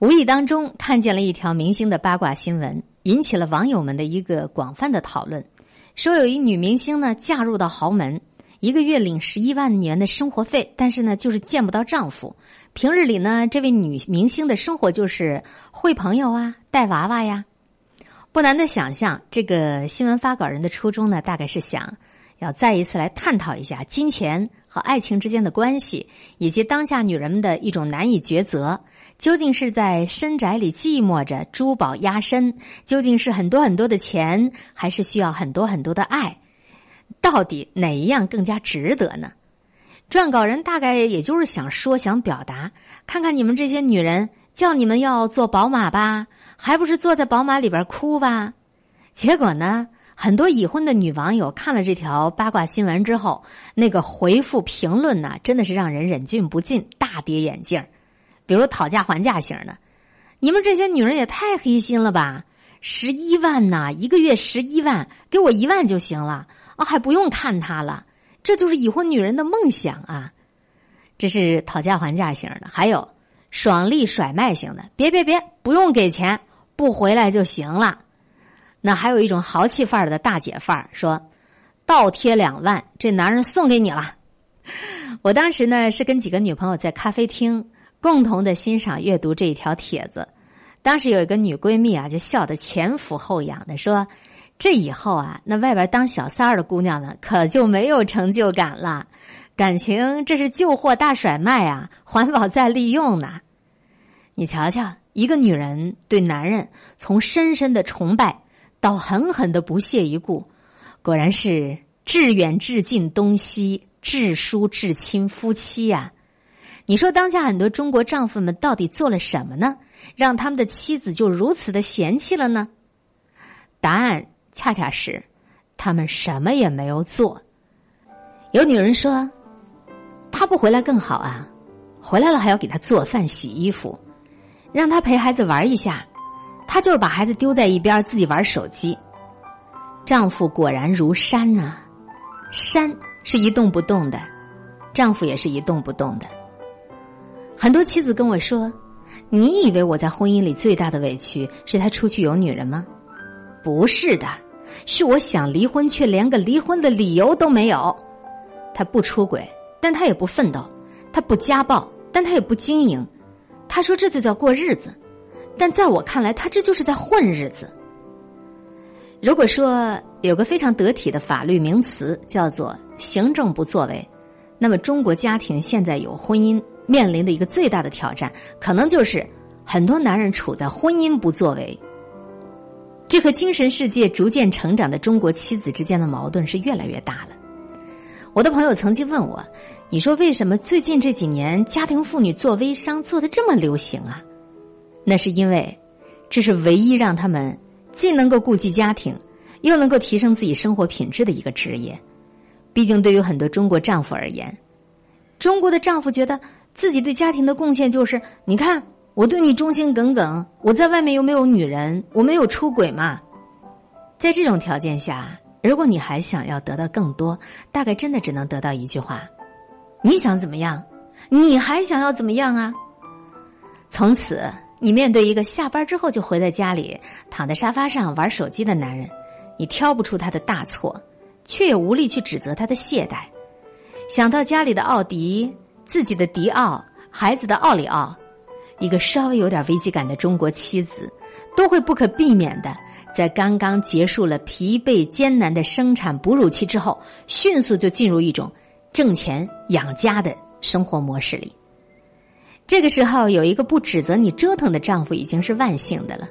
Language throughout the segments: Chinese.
无意当中看见了一条明星的八卦新闻，引起了网友们的一个广泛的讨论。说有一女明星呢嫁入到豪门，一个月领十一万元的生活费，但是呢就是见不到丈夫。平日里呢，这位女明星的生活就是会朋友啊，带娃娃呀。不难的想象，这个新闻发稿人的初衷呢，大概是想要再一次来探讨一下金钱和爱情之间的关系，以及当下女人们的一种难以抉择：究竟是在深宅里寂寞着，珠宝压身；究竟是很多很多的钱，还是需要很多很多的爱？到底哪一样更加值得呢？撰稿人大概也就是想说、想表达，看看你们这些女人，叫你们要坐宝马吧，还不是坐在宝马里边哭吧？结果呢，很多已婚的女网友看了这条八卦新闻之后，那个回复评论呢，真的是让人忍俊不禁、大跌眼镜比如讨价还价型的，你们这些女人也太黑心了吧！十一万呐，一个月十一万，给我一万就行了啊，还不用看他了。这就是已婚女人的梦想啊！这是讨价还价型的，还有爽利甩卖型的。别别别，不用给钱，不回来就行了。那还有一种豪气范儿的大姐范儿，说倒贴两万，这男人送给你了。我当时呢是跟几个女朋友在咖啡厅共同的欣赏阅读这一条帖子，当时有一个女闺蜜啊就笑得前俯后仰的说。这以后啊，那外边当小三儿的姑娘们可就没有成就感了。感情这是旧货大甩卖啊，环保再利用呢。你瞧瞧，一个女人对男人从深深的崇拜倒狠狠的不屑一顾，果然是至远至近东西，至疏至亲夫妻呀。你说当下很多中国丈夫们到底做了什么呢？让他们的妻子就如此的嫌弃了呢？答案。恰恰是，他们什么也没有做。有女人说：“他不回来更好啊，回来了还要给他做饭、洗衣服，让他陪孩子玩一下，他就是把孩子丢在一边，自己玩手机。”丈夫果然如山呐，山是一动不动的，丈夫也是一动不动的。很多妻子跟我说：“你以为我在婚姻里最大的委屈是他出去有女人吗？不是的。”是我想离婚，却连个离婚的理由都没有。他不出轨，但他也不奋斗；他不家暴，但他也不经营。他说这就叫过日子，但在我看来，他这就是在混日子。如果说有个非常得体的法律名词叫做“行政不作为”，那么中国家庭现在有婚姻面临的一个最大的挑战，可能就是很多男人处在婚姻不作为。这和精神世界逐渐成长的中国妻子之间的矛盾是越来越大了。我的朋友曾经问我：“你说为什么最近这几年家庭妇女做微商做的这么流行啊？”那是因为这是唯一让他们既能够顾及家庭，又能够提升自己生活品质的一个职业。毕竟，对于很多中国丈夫而言，中国的丈夫觉得自己对家庭的贡献就是：你看。我对你忠心耿耿，我在外面又没有女人，我没有出轨嘛。在这种条件下，如果你还想要得到更多，大概真的只能得到一句话：你想怎么样？你还想要怎么样啊？从此，你面对一个下班之后就回在家里，躺在沙发上玩手机的男人，你挑不出他的大错，却也无力去指责他的懈怠。想到家里的奥迪、自己的迪奥、孩子的奥利奥。一个稍微有点危机感的中国妻子，都会不可避免的在刚刚结束了疲惫艰难的生产哺乳期之后，迅速就进入一种挣钱养家的生活模式里。这个时候，有一个不指责你折腾的丈夫已经是万幸的了，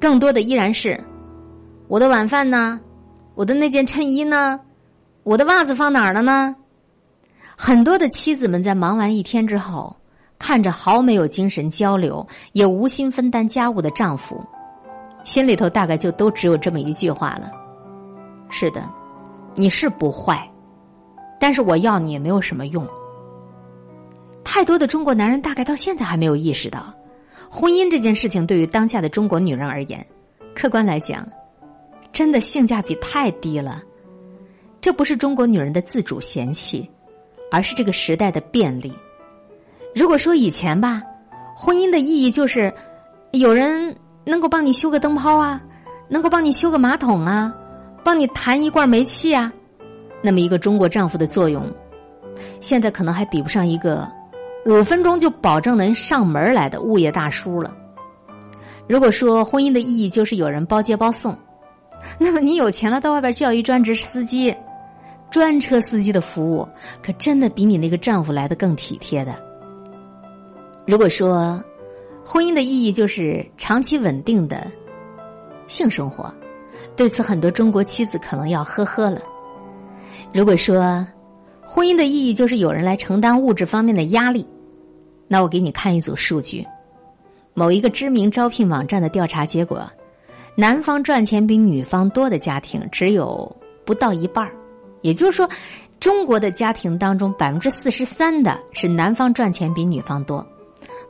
更多的依然是我的晚饭呢，我的那件衬衣呢，我的袜子放哪儿了呢？很多的妻子们在忙完一天之后。看着毫没有精神交流，也无心分担家务的丈夫，心里头大概就都只有这么一句话了：是的，你是不坏，但是我要你也没有什么用。太多的中国男人大概到现在还没有意识到，婚姻这件事情对于当下的中国女人而言，客观来讲，真的性价比太低了。这不是中国女人的自主嫌弃，而是这个时代的便利。如果说以前吧，婚姻的意义就是有人能够帮你修个灯泡啊，能够帮你修个马桶啊，帮你弹一罐煤气啊，那么一个中国丈夫的作用，现在可能还比不上一个五分钟就保证能上门来的物业大叔了。如果说婚姻的意义就是有人包接包送，那么你有钱了，到外边叫一专职司机。专车司机的服务可真的比你那个丈夫来的更体贴的。如果说婚姻的意义就是长期稳定的性生活，对此很多中国妻子可能要呵呵了。如果说婚姻的意义就是有人来承担物质方面的压力，那我给你看一组数据：某一个知名招聘网站的调查结果，男方赚钱比女方多的家庭只有不到一半儿。也就是说，中国的家庭当中，百分之四十三的是男方赚钱比女方多，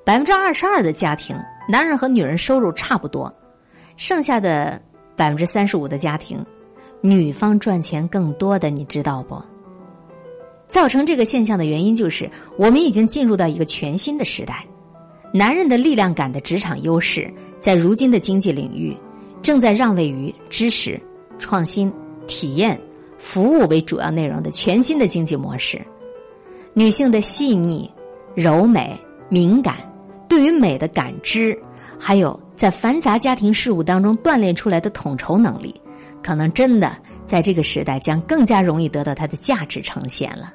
百分之二十二的家庭，男人和女人收入差不多，剩下的百分之三十五的家庭，女方赚钱更多的，你知道不？造成这个现象的原因就是，我们已经进入到一个全新的时代，男人的力量感的职场优势，在如今的经济领域，正在让位于知识、创新、体验。服务为主要内容的全新的经济模式，女性的细腻、柔美、敏感，对于美的感知，还有在繁杂家庭事务当中锻炼出来的统筹能力，可能真的在这个时代将更加容易得到它的价值呈现了。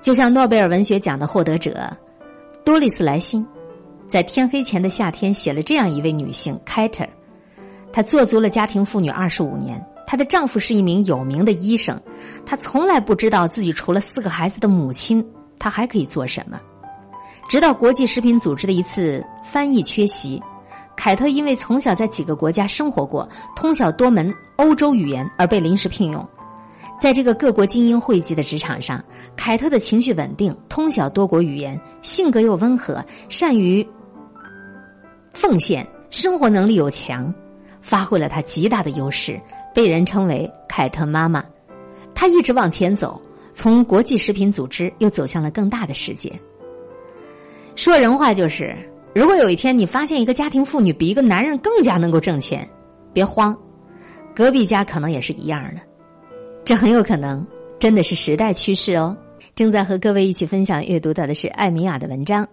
就像诺贝尔文学奖的获得者多丽丝莱辛，在《天黑前的夏天》写了这样一位女性凯特，她做足了家庭妇女二十五年。她的丈夫是一名有名的医生，她从来不知道自己除了四个孩子的母亲，她还可以做什么。直到国际食品组织的一次翻译缺席，凯特因为从小在几个国家生活过，通晓多门欧洲语言而被临时聘用。在这个各国精英汇集的职场上，凯特的情绪稳定，通晓多国语言，性格又温和，善于奉献，生活能力又强，发挥了他极大的优势。被人称为凯特妈妈，她一直往前走，从国际食品组织又走向了更大的世界。说人话就是，如果有一天你发现一个家庭妇女比一个男人更加能够挣钱，别慌，隔壁家可能也是一样的，这很有可能真的是时代趋势哦。正在和各位一起分享阅读到的是艾米亚的文章。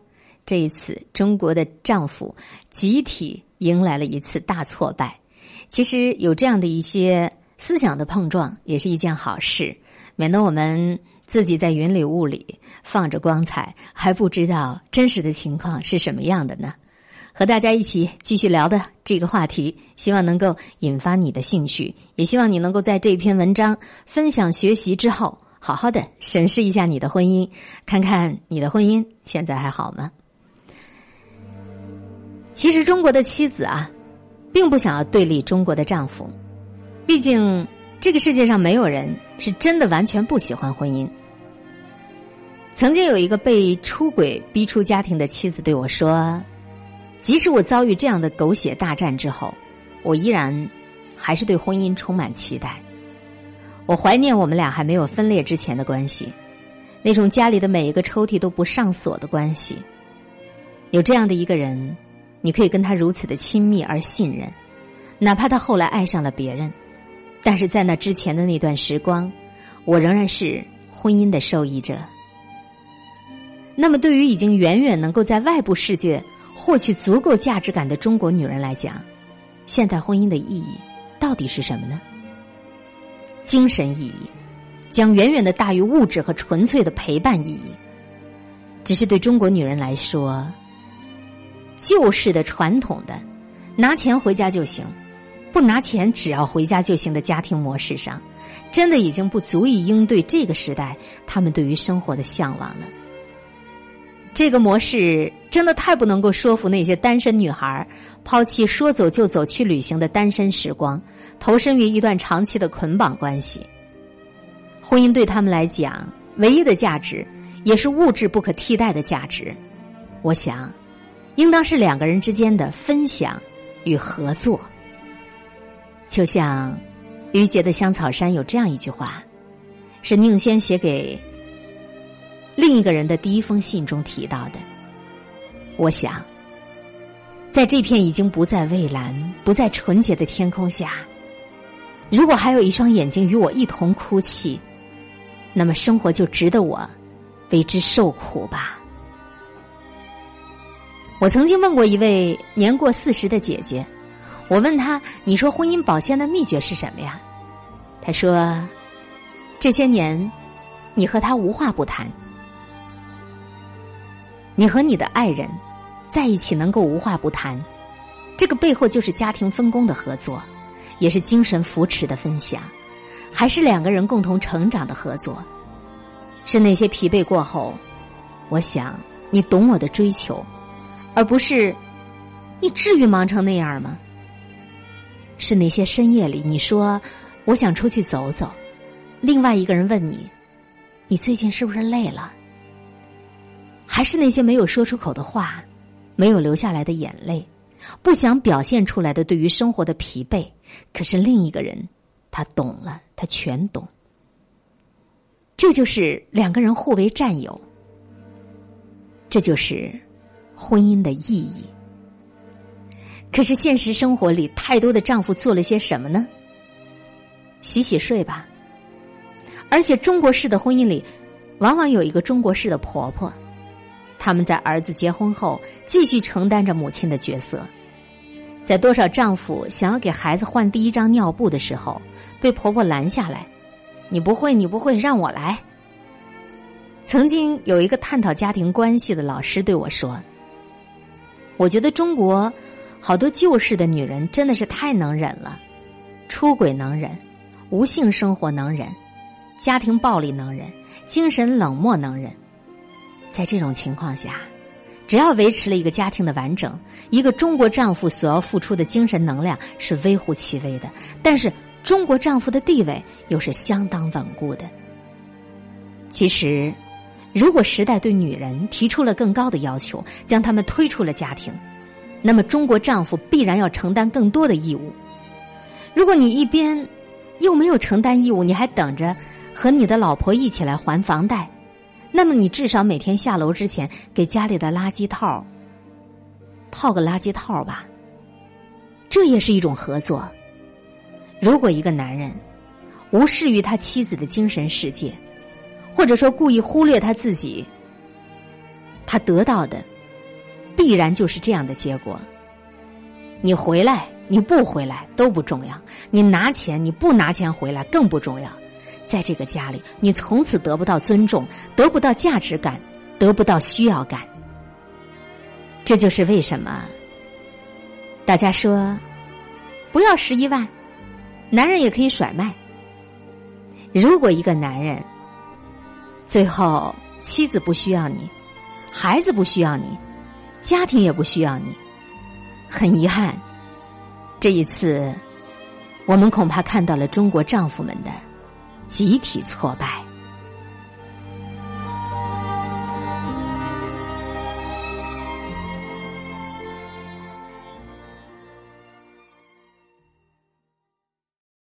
这一次，中国的丈夫集体迎来了一次大挫败。其实有这样的一些思想的碰撞，也是一件好事，免得我们自己在云里雾里放着光彩，还不知道真实的情况是什么样的呢？和大家一起继续聊的这个话题，希望能够引发你的兴趣，也希望你能够在这篇文章分享学习之后，好好的审视一下你的婚姻，看看你的婚姻现在还好吗？其实中国的妻子啊。并不想要对立中国的丈夫，毕竟这个世界上没有人是真的完全不喜欢婚姻。曾经有一个被出轨逼出家庭的妻子对我说：“即使我遭遇这样的狗血大战之后，我依然还是对婚姻充满期待。我怀念我们俩还没有分裂之前的关系，那种家里的每一个抽屉都不上锁的关系。有这样的一个人。”你可以跟他如此的亲密而信任，哪怕他后来爱上了别人，但是在那之前的那段时光，我仍然是婚姻的受益者。那么，对于已经远远能够在外部世界获取足够价值感的中国女人来讲，现代婚姻的意义到底是什么呢？精神意义将远远的大于物质和纯粹的陪伴意义。只是对中国女人来说。旧式的传统的，拿钱回家就行，不拿钱只要回家就行的家庭模式上，真的已经不足以应对这个时代他们对于生活的向往了。这个模式真的太不能够说服那些单身女孩抛弃说走就走去旅行的单身时光，投身于一段长期的捆绑关系。婚姻对他们来讲，唯一的价值也是物质不可替代的价值。我想。应当是两个人之间的分享与合作，就像于杰的《香草山》有这样一句话，是宁轩写给另一个人的第一封信中提到的。我想，在这片已经不再蔚蓝、不再纯洁的天空下，如果还有一双眼睛与我一同哭泣，那么生活就值得我为之受苦吧。我曾经问过一位年过四十的姐姐，我问她：“你说婚姻保鲜的秘诀是什么呀？”她说：“这些年，你和他无话不谈，你和你的爱人在一起能够无话不谈，这个背后就是家庭分工的合作，也是精神扶持的分享，还是两个人共同成长的合作。是那些疲惫过后，我想你懂我的追求。”而不是，你至于忙成那样吗？是那些深夜里，你说我想出去走走，另外一个人问你，你最近是不是累了？还是那些没有说出口的话，没有流下来的眼泪，不想表现出来的对于生活的疲惫？可是另一个人，他懂了，他全懂。这就是两个人互为战友，这就是。婚姻的意义，可是现实生活里，太多的丈夫做了些什么呢？洗洗睡吧。而且中国式的婚姻里，往往有一个中国式的婆婆，他们在儿子结婚后继续承担着母亲的角色。在多少丈夫想要给孩子换第一张尿布的时候，被婆婆拦下来：“你不会，你不会，让我来。”曾经有一个探讨家庭关系的老师对我说。我觉得中国好多旧式的女人真的是太能忍了，出轨能忍，无性生活能忍，家庭暴力能忍，精神冷漠能忍。在这种情况下，只要维持了一个家庭的完整，一个中国丈夫所要付出的精神能量是微乎其微的，但是中国丈夫的地位又是相当稳固的。其实。如果时代对女人提出了更高的要求，将她们推出了家庭，那么中国丈夫必然要承担更多的义务。如果你一边又没有承担义务，你还等着和你的老婆一起来还房贷，那么你至少每天下楼之前给家里的垃圾套套个垃圾套吧。这也是一种合作。如果一个男人无视于他妻子的精神世界，或者说故意忽略他自己，他得到的必然就是这样的结果。你回来，你不回来都不重要；你拿钱，你不拿钱回来更不重要。在这个家里，你从此得不到尊重，得不到价值感，得不到需要感。这就是为什么大家说不要十一万，男人也可以甩卖。如果一个男人，最后，妻子不需要你，孩子不需要你，家庭也不需要你。很遗憾，这一次，我们恐怕看到了中国丈夫们的集体挫败。